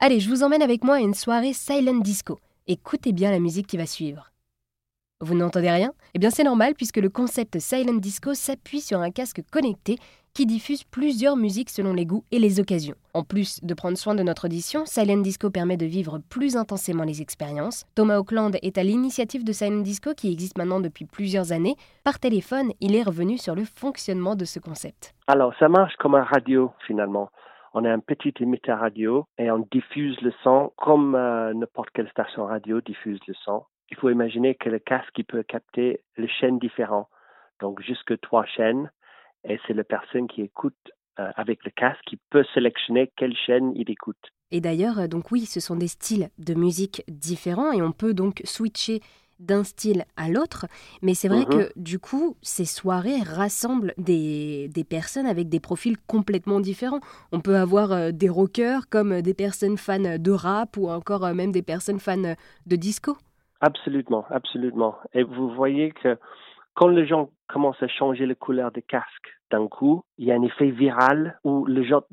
Allez, je vous emmène avec moi à une soirée silent disco. Écoutez bien la musique qui va suivre. Vous n'entendez rien? Eh bien c'est normal puisque le concept silent disco s'appuie sur un casque connecté qui diffuse plusieurs musiques selon les goûts et les occasions. En plus de prendre soin de notre audition, Silent Disco permet de vivre plus intensément les expériences. Thomas Auckland est à l'initiative de Silent Disco qui existe maintenant depuis plusieurs années. Par téléphone, il est revenu sur le fonctionnement de ce concept. Alors ça marche comme un radio finalement on a un petit émetteur radio et on diffuse le son comme euh, n'importe quelle station radio diffuse le son. Il faut imaginer que le casque peut capter les chaînes différentes, donc jusque trois chaînes, et c'est la personne qui écoute euh, avec le casque qui peut sélectionner quelle chaîne il écoute. Et d'ailleurs, euh, donc oui, ce sont des styles de musique différents et on peut donc switcher d'un style à l'autre. Mais c'est vrai mhm. que du coup, ces soirées rassemblent des, des, personnes avec des profils complètement différents. On peut avoir euh, des rockers comme des personnes fans de rap ou encore euh, même des personnes fans de disco. Absolument, absolument. Et vous voyez que quand les gens commencent à changer la couleur des casques d'un coup, il y a un effet viral où les gens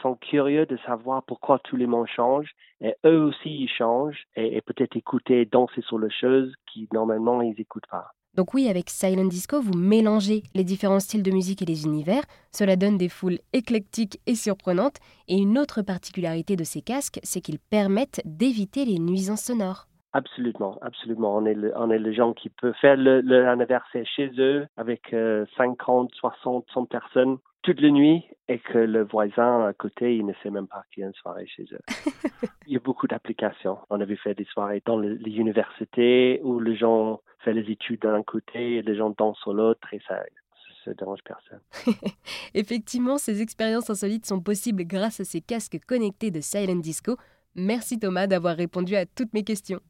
sont curieux de savoir pourquoi tous les monde changent et eux aussi ils changent et, peut-être écouter, danser sur les choses qui normalement ils n'écoutent pas. Donc oui, avec Silent Disco, vous mélangez les différents styles de musique et les univers. Cela donne des foules éclectiques et surprenantes. Et une autre particularité de ces casques, c'est qu'ils permettent d'éviter les nuisances sonores. Absolument, absolument. On est, le, on est les gens qui peuvent faire l'anniversaire chez eux avec 50, 60, 100 personnes toute la nuit et que le voisin à côté, il ne sait même pas qu'il y a une soirée chez eux. il y a beaucoup d'applications. On avait fait des soirées dans les, universités où les gens font les études d'un côté et les gens dansent sur l'autre et ça, ça dérange personne. Effectivement, ces expériences insolites sont possibles grâce à ces casques connectés de Silent Disco. Merci Thomas d'avoir répondu à toutes mes questions.